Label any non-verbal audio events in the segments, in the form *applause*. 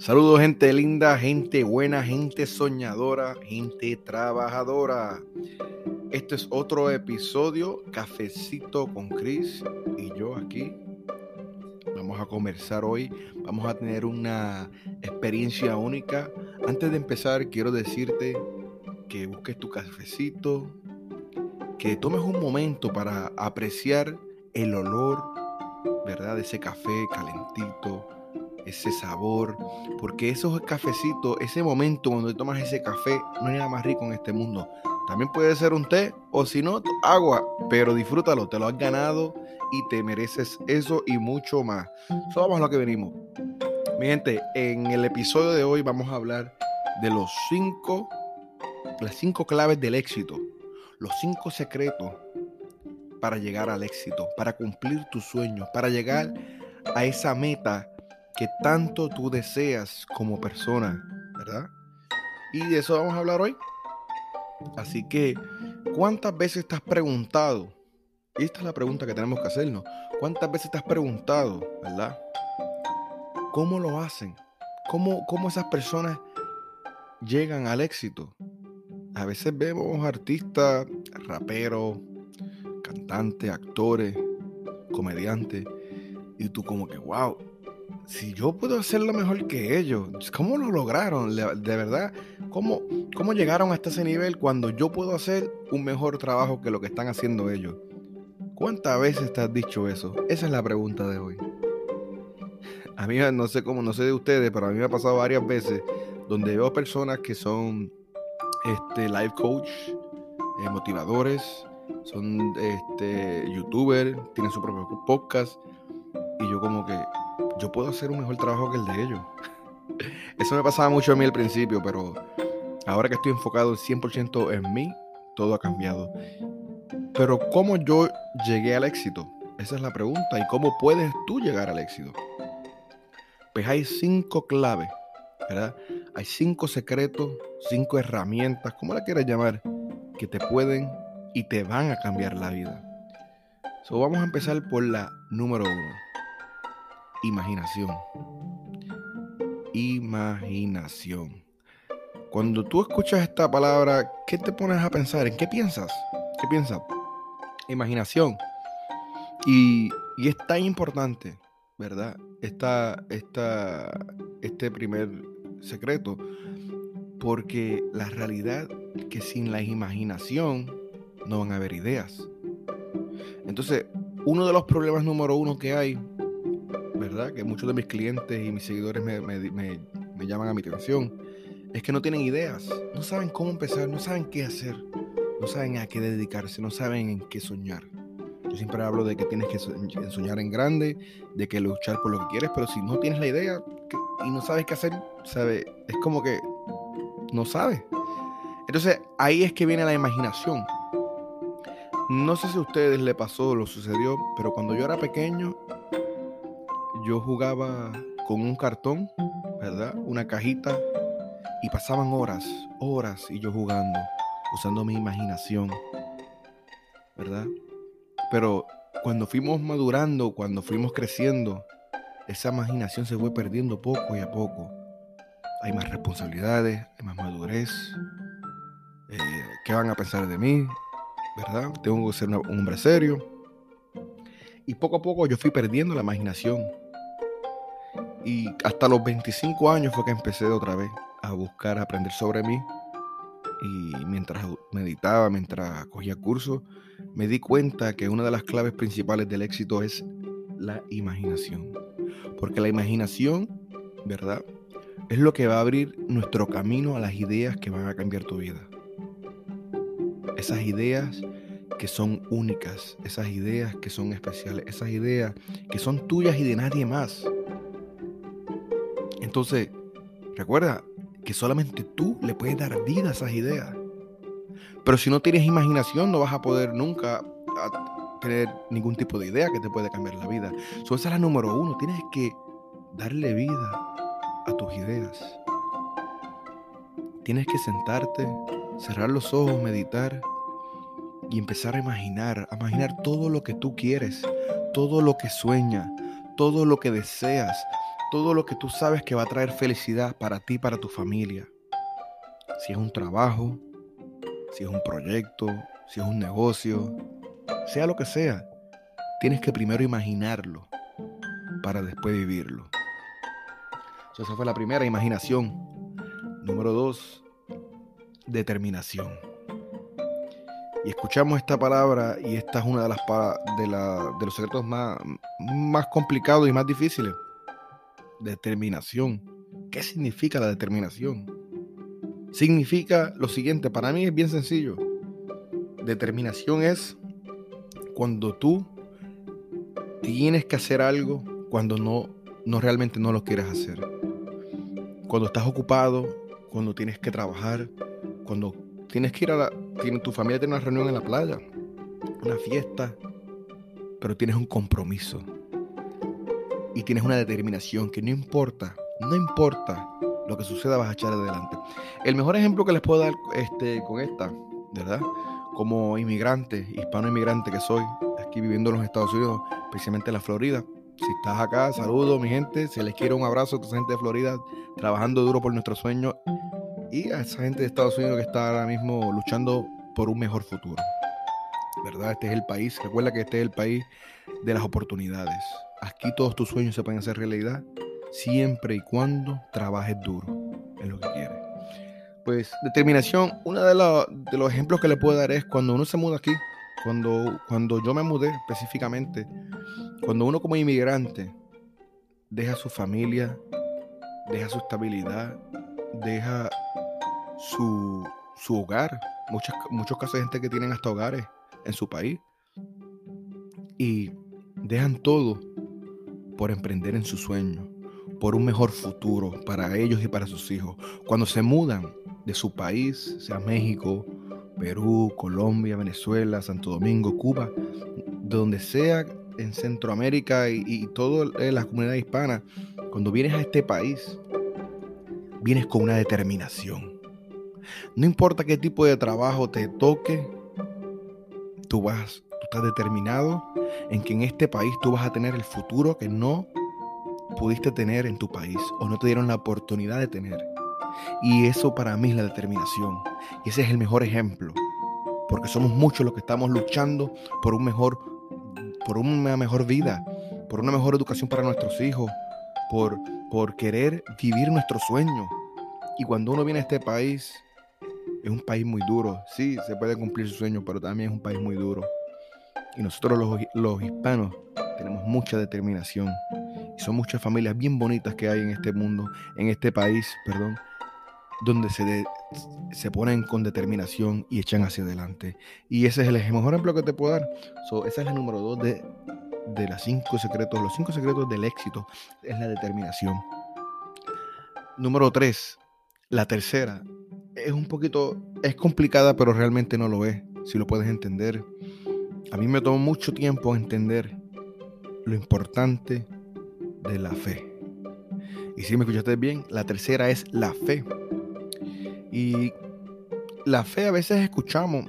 Saludos gente linda, gente buena, gente soñadora, gente trabajadora. Este es otro episodio, Cafecito con Chris y yo aquí. Vamos a conversar hoy, vamos a tener una experiencia única. Antes de empezar, quiero decirte que busques tu cafecito, que tomes un momento para apreciar el olor, ¿verdad? De ese café calentito, ese sabor, porque esos cafecitos, ese momento cuando tomas ese café, no hay nada más rico en este mundo. También puede ser un té o si no, agua, pero disfrútalo, te lo has ganado y te mereces eso y mucho más. Eso vamos a lo que venimos. Mi gente, en el episodio de hoy vamos a hablar de los cinco, las cinco claves del éxito, los cinco secretos para llegar al éxito, para cumplir tus sueños, para llegar a esa meta que tanto tú deseas como persona, ¿verdad? Y de eso vamos a hablar hoy. Así que, ¿cuántas veces te has preguntado? Esta es la pregunta que tenemos que hacernos. ¿Cuántas veces te has preguntado, verdad? ¿Cómo lo hacen? ¿Cómo, cómo esas personas llegan al éxito? A veces vemos artistas, raperos, cantantes, actores, comediantes, y tú como que, wow, si yo puedo hacerlo mejor que ellos, ¿cómo lo lograron? De verdad, ¿cómo, ¿cómo llegaron hasta ese nivel cuando yo puedo hacer un mejor trabajo que lo que están haciendo ellos? ¿Cuántas veces te has dicho eso? Esa es la pregunta de hoy. *laughs* A mí no sé cómo, no sé de ustedes, pero a mí me ha pasado varias veces donde veo personas que son este, life coach, eh, motivadores, son este, youtubers, tienen su propio podcast y yo como que yo puedo hacer un mejor trabajo que el de ellos. Eso me pasaba mucho a mí al principio, pero ahora que estoy enfocado 100% en mí, todo ha cambiado. Pero ¿cómo yo llegué al éxito? Esa es la pregunta. ¿Y cómo puedes tú llegar al éxito? Pues hay cinco claves, ¿verdad? Hay cinco secretos, cinco herramientas, como la quieras llamar, que te pueden y te van a cambiar la vida. So, vamos a empezar por la número uno imaginación. Imaginación. Cuando tú escuchas esta palabra, ¿qué te pones a pensar? ¿En qué piensas? ¿Qué piensas? Imaginación. Y, es tan importante, ¿verdad? Esta, esta, este primer secreto. Porque la realidad es que sin la imaginación no van a haber ideas. Entonces, uno de los problemas número uno que hay ¿verdad? Que muchos de mis clientes y mis seguidores me, llaman a mi atención, es que no tienen ideas, no saben cómo empezar, no saben qué hacer, no saben a qué dedicarse, no saben en qué soñar. Yo siempre hablo de que tienes que soñar en grande, de que luchar por lo que quieres, pero si no tienes la idea y no sabes qué hacer, sabe, es como que no sabes. Entonces ahí es que viene la imaginación. No sé si a ustedes le pasó o lo sucedió, pero cuando yo era pequeño, yo jugaba con un cartón, ¿verdad? Una cajita y pasaban horas, horas y yo jugando, usando mi imaginación, ¿verdad? Pero cuando fuimos madurando, cuando fuimos creciendo, esa imaginación se fue perdiendo poco y a poco. Hay más responsabilidades, hay más madurez. Eh, ¿Qué van a pensar de mí? ¿Verdad? Tengo que ser un hombre serio. Y poco a poco yo fui perdiendo la imaginación. Y hasta los 25 años fue que empecé otra vez a buscar, a aprender sobre mí. Y mientras meditaba, mientras cogía cursos, me di cuenta que una de las claves principales del éxito es la imaginación. Porque la imaginación, ¿verdad? Es lo que va a abrir nuestro camino a las ideas que van a cambiar tu vida. Esas ideas que son únicas, esas ideas que son especiales, esas ideas que son tuyas y de nadie más. Entonces, recuerda que solamente tú le puedes dar vida a esas ideas. Pero si no tienes imaginación, no vas a poder nunca tener ningún tipo de idea que te pueda cambiar la vida. esa es la número uno. Tienes que darle vida a tus ideas. Tienes que sentarte, cerrar los ojos, meditar y empezar a imaginar, a imaginar todo lo que tú quieres, todo lo que sueñas, todo lo que deseas, todo lo que tú sabes que va a traer felicidad para ti, para tu familia. Si es un trabajo, si es un proyecto, si es un negocio, sea lo que sea, tienes que primero imaginarlo para después vivirlo. esa fue la primera, imaginación. Número dos, determinación. Y escuchamos esta palabra y esta es una de, las de, de los secretos más, más complicados y más difíciles. Determinación. ¿Qué significa la determinación? Significa lo siguiente, para mí es bien sencillo. Determinación es cuando tú tienes que hacer algo cuando no, no realmente no lo quieres hacer. Cuando estás ocupado, cuando tienes que trabajar, cuando tienes que ir a la... tu familia tiene una reunión en la playa, una fiesta, pero tienes un compromiso y tienes una determinación que no importa, no importa lo que suceda, vas a echar adelante. El mejor ejemplo que les puedo dar este, con esta, ¿verdad? Como inmigrante, hispano inmigrante que soy, aquí viviendo en los Estados Unidos, especialmente en la Florida. Si estás acá, saludo mi gente, se les quiere un abrazo a esa gente de Florida, trabajando duro por nuestro sueño y a esa gente de Estados Unidos que está ahora mismo luchando por un mejor futuro. ¿Verdad? Este es el país, recuerda que este es el país de las oportunidades. Aquí todos tus sueños se pueden hacer realidad siempre y cuando trabajes duro en lo que quieres. Pues determinación, uno de, de los ejemplos que le puedo dar es cuando uno se muda aquí, cuando, cuando yo me mudé específicamente, cuando uno como inmigrante deja su familia, deja su estabilidad, deja su, su hogar, muchos, muchos casos de gente que tienen hasta hogares en su país, y dejan todo por emprender en su sueño, por un mejor futuro para ellos y para sus hijos. Cuando se mudan de su país, sea México, Perú, Colombia, Venezuela, Santo Domingo, Cuba, donde sea en Centroamérica y, y toda la comunidad hispana, cuando vienes a este país, vienes con una determinación. No importa qué tipo de trabajo te toque, tú vas, estás determinado en que en este país tú vas a tener el futuro que no pudiste tener en tu país o no te dieron la oportunidad de tener. Y eso para mí es la determinación. Y ese es el mejor ejemplo. Porque somos muchos los que estamos luchando por un mejor por una mejor vida, por una mejor educación para nuestros hijos, por, por querer vivir nuestro sueño. Y cuando uno viene a este país, es un país muy duro. Sí, se puede cumplir su sueño, pero también es un país muy duro. Y nosotros los, los hispanos tenemos mucha determinación. Y son muchas familias bien bonitas que hay en este mundo, en este país, perdón, donde se, se ponen con determinación y echan hacia adelante. Y ese es el mejor ejemplo que te puedo dar. So, ese es el número dos de, de las cinco secretos. Los cinco secretos del éxito es la determinación. Número tres, la tercera. Es un poquito, es complicada, pero realmente no lo es, si lo puedes entender. A mí me tomó mucho tiempo entender lo importante de la fe. Y si me escuchaste bien, la tercera es la fe. Y la fe a veces escuchamos,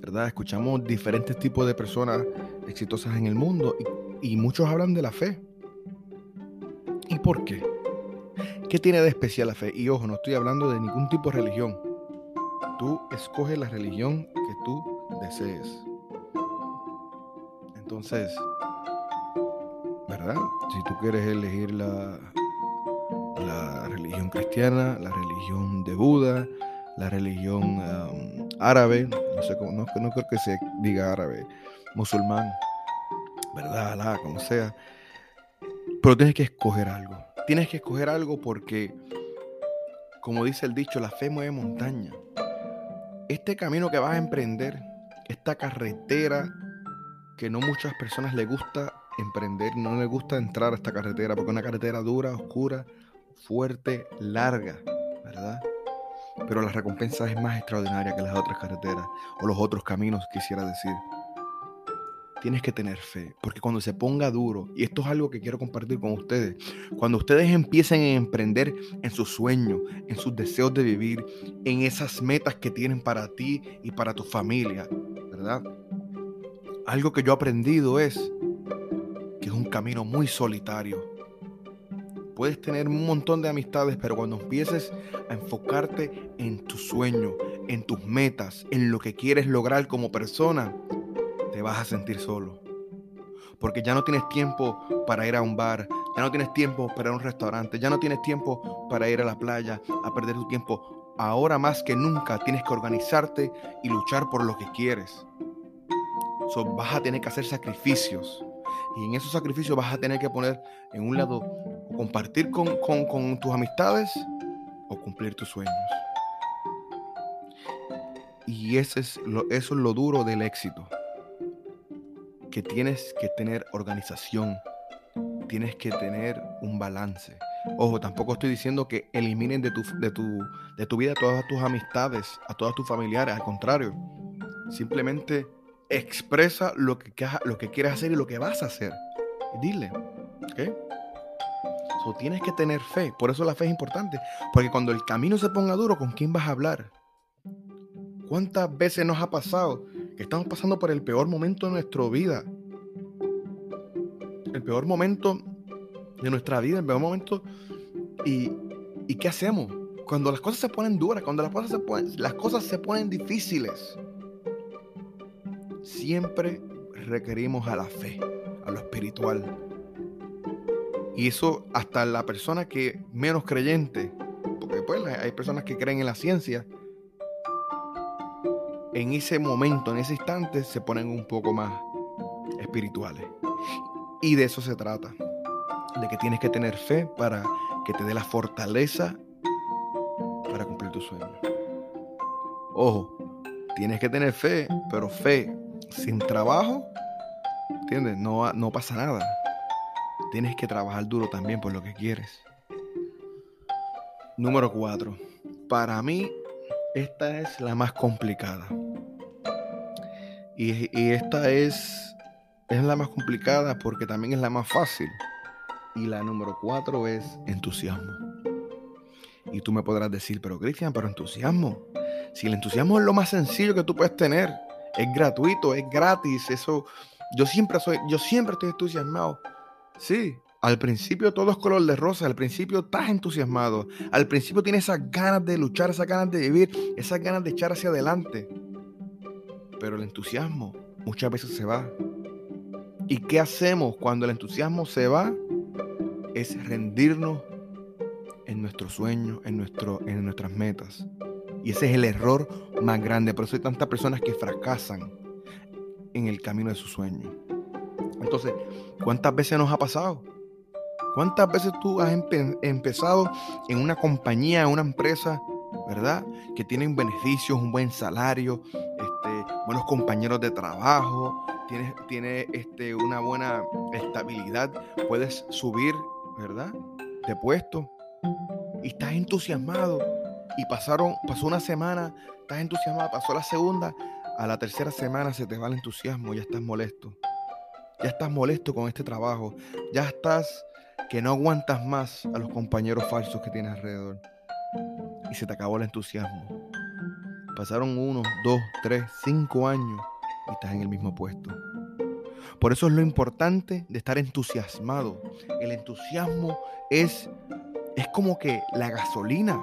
¿verdad? Escuchamos diferentes tipos de personas exitosas en el mundo y, y muchos hablan de la fe. ¿Y por qué? ¿Qué tiene de especial la fe? Y ojo, no estoy hablando de ningún tipo de religión. Tú escoges la religión que tú desees. Entonces, ¿verdad? Si tú quieres elegir la, religión cristiana, la religión de Buda, la religión árabe, no sé cómo, no, no, creo que se diga árabe, musulmán, ¿verdad? Alá, como sea. Pero tienes que escoger algo. Tienes que escoger algo porque, como dice el dicho, la fe mueve montaña. Este camino que vas a emprender, esta carretera que no muchas personas les gusta emprender, no les gusta entrar a esta carretera, porque es una carretera dura, oscura, fuerte, larga, ¿verdad? Pero la recompensa es más extraordinaria que las otras carreteras o los otros caminos, quisiera decir. Tienes que tener fe, porque cuando se ponga duro, y esto es algo que quiero compartir con ustedes, cuando ustedes empiecen a emprender en sus sueños, en sus deseos de vivir, en esas metas que tienen para ti y para tu familia, ¿verdad? Algo que yo he aprendido es que es un camino muy solitario. Puedes tener un montón de amistades, pero cuando empieces a enfocarte en tu sueño, en tus metas, en lo que quieres lograr como persona, te vas a sentir solo. Porque ya no tienes tiempo para ir a un bar, ya no tienes tiempo para ir a un restaurante, ya no tienes tiempo para ir a la playa, a perder tu tiempo. Ahora más que nunca tienes que organizarte y luchar por lo que quieres. So, vas a tener que hacer sacrificios. Y en esos sacrificios vas a tener que poner en un lado compartir con, tus amistades o cumplir tus sueños. Y ese es eso es lo duro del éxito. Que tienes que tener organización. Tienes que tener un balance. Ojo, tampoco estoy diciendo que eliminen de tu, de tu, de tu vida a todas tus amistades, a todos tus familiares. Al contrario, simplemente expresa lo que, lo quieres hacer y lo que vas a hacer. Dile, ¿ok? So, tienes que tener fe. Por eso la fe es importante. Porque cuando el camino se ponga duro, ¿con quién vas a hablar? ¿Cuántas veces nos ha pasado que estamos pasando por el peor momento de nuestra vida? El peor momento de nuestra vida, el peor momento. ¿Y, ¿y qué hacemos? Cuando las cosas se ponen duras, cuando las cosas se ponen, las cosas se ponen difíciles siempre requerimos a la fe, a lo espiritual. Y eso hasta la persona que menos creyente, porque pues hay personas que creen en la ciencia, en ese momento, en ese instante, se ponen un poco más espirituales. Y de eso se trata, de que tienes que tener fe para que te dé la fortaleza para cumplir tu sueño. Ojo, tienes que tener fe, pero fe sin trabajo, ¿entiendes? No, no pasa nada. Tienes que trabajar duro también por lo que quieres. Número 4. Para mí, esta es la más complicada. Y, y, esta es, es la más complicada porque también es la más fácil. Y la número 4 es entusiasmo. Y tú me podrás decir, pero Cristian, pero entusiasmo. Si el entusiasmo es lo más sencillo que tú puedes tener, es gratuito, es gratis, eso, yo siempre soy, yo siempre estoy entusiasmado. Sí, al principio todo es color de rosa, al principio estás entusiasmado, al principio tienes esas ganas de luchar, esas ganas de vivir, esas ganas de echar hacia adelante. Pero el entusiasmo muchas veces se va. ¿Y qué hacemos cuando el entusiasmo se va? Es rendirnos en nuestros sueños, en, nuestro, en nuestras metas. Y ese es el error más grande. Por eso hay tantas personas que fracasan en el camino de su sueño. Entonces, ¿cuántas veces nos ha pasado? ¿Cuántas veces tú has empezado en una compañía, en una empresa, ¿verdad? Que tienen beneficios, un buen salario, este, buenos compañeros de trabajo, tiene, tiene este, una buena estabilidad, puedes subir, ¿verdad? De puesto y estás entusiasmado y pasaron, pasó una semana, estás entusiasmado, pasó la segunda, a la tercera semana se te va el entusiasmo, ya estás molesto. Ya estás molesto con este trabajo, ya estás que no aguantas más a los compañeros falsos que tienes alrededor. Y se te acabó el entusiasmo. Pasaron uno, dos, tres, cinco años y estás en el mismo puesto. Por eso es lo importante de estar entusiasmado. El entusiasmo es, es como que la gasolina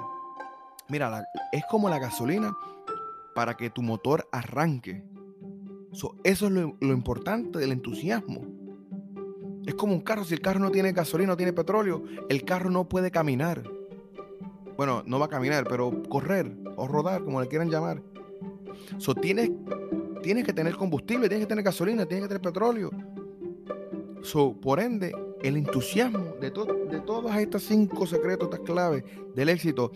Mira, es como la gasolina para que tu motor arranque. eso es lo, importante del entusiasmo. Es como un carro. Si el carro no tiene gasolina, no tiene petróleo, el carro no puede caminar. Bueno, no va a caminar, pero correr o rodar, como le quieran llamar. So, tienes, que tener combustible, tienes que tener gasolina, tienes que tener petróleo. So, por ende, el entusiasmo de, de todas estas cinco secretos, estas claves del éxito,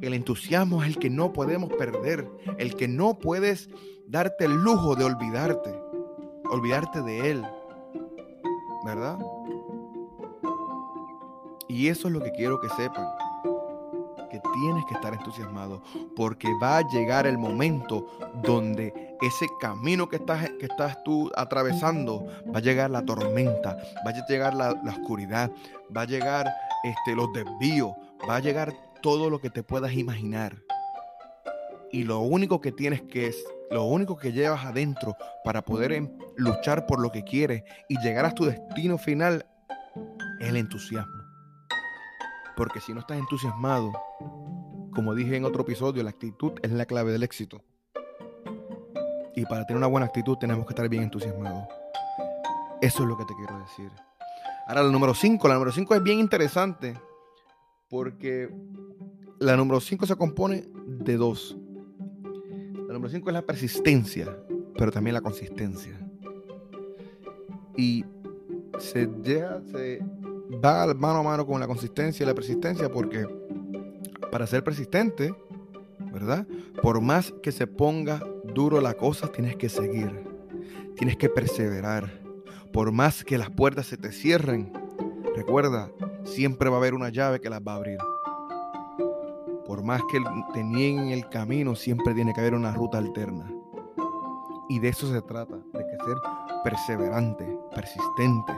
el entusiasmo es el que no podemos perder, el que no puedes darte el lujo de olvidarte, olvidarte de Él, ¿verdad? Y eso es lo que quiero que sepan, que tienes que estar entusiasmado, porque va a llegar el momento donde ese camino que estás, que estás tú atravesando, va a llegar la tormenta, va a llegar la, oscuridad, va a llegar este, los desvíos, va a llegar todo lo que te puedas imaginar. Y lo único que tienes que es, lo único que llevas adentro para poder em, luchar por lo que quieres y llegar a tu destino final es el entusiasmo. Porque si no estás entusiasmado, como dije en otro episodio, la actitud es la clave del éxito. Y para tener una buena actitud tenemos que estar bien entusiasmados. Eso es lo que te quiero decir. Ahora, la número 5. La número 5 es bien interesante porque la número 5 se compone de dos. La número 5 es la persistencia, pero también la consistencia. Y se, llega, se va mano a mano con la consistencia y la persistencia porque para ser persistente, ¿verdad? Por más que se ponga duro la cosa, tienes que seguir, tienes que perseverar. Por más que las puertas se te cierren, recuerda, siempre va a haber una llave que las va a abrir. Por más que te nieguen el camino, siempre tiene que haber una ruta alterna. Y de eso se trata, de que ser perseverante, persistente,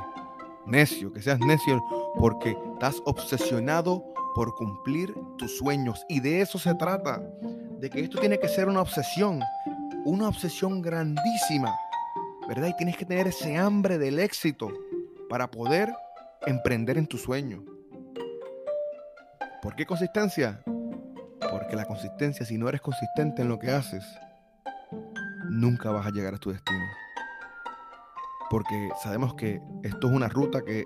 necio, que seas necio porque estás obsesionado por cumplir tus sueños. Y de eso se trata, de que esto tiene que ser una obsesión, una obsesión grandísima, ¿verdad? Y tienes que tener ese hambre del éxito para poder emprender en tu sueño. ¿Por qué consistencia? Porque la consistencia, si no eres consistente en lo que haces, nunca vas a llegar a tu destino. Porque sabemos que esto es una ruta que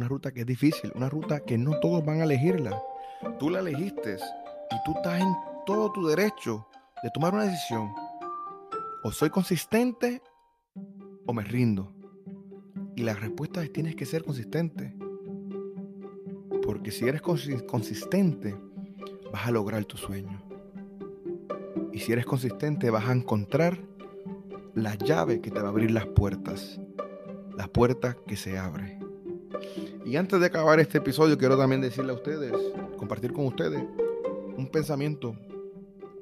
una ruta que es difícil, una ruta que no todos van a elegirla. Tú la elegiste y tú estás en todo tu derecho de tomar una decisión. O soy consistente o me rindo. Y la respuesta es tienes que ser consistente. Porque si eres consistente, vas a lograr tu sueño. Y si eres consistente, vas a encontrar la llave que te va a abrir las puertas. Las puertas que se abren. Y antes de acabar este episodio, quiero también decirle a ustedes, compartir con ustedes un pensamiento,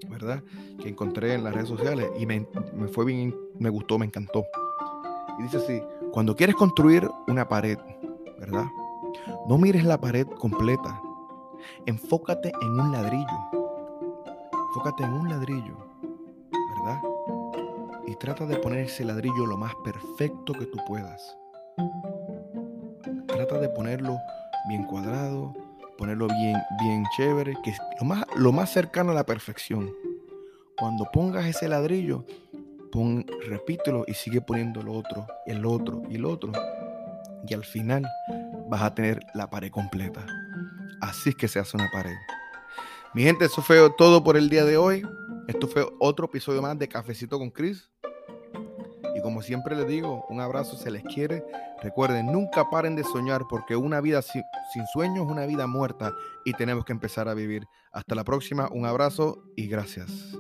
¿verdad? Que encontré en las redes sociales y me, me fue bien, me gustó, me encantó. Y dice así, cuando quieres construir una pared, ¿verdad? No mires la pared completa. Enfócate en un ladrillo. Enfócate en un ladrillo, ¿verdad? Y trata de poner ese ladrillo lo más perfecto que tú puedas trata de ponerlo bien cuadrado, ponerlo bien, bien chévere, que lo más, lo más cercano a la perfección. Cuando pongas ese ladrillo, pon, repítelo y sigue poniendo el otro, el otro y el otro. Y al final vas a tener la pared completa. Así es que se hace una pared. Mi gente, eso fue todo por el día de hoy. Esto fue otro episodio más de Cafecito con Chris. Y como siempre les digo, un abrazo, se les quiere. Recuerden, nunca paren de soñar porque una vida sin, sueños es una vida muerta y tenemos que empezar a vivir. Hasta la próxima, un abrazo y gracias.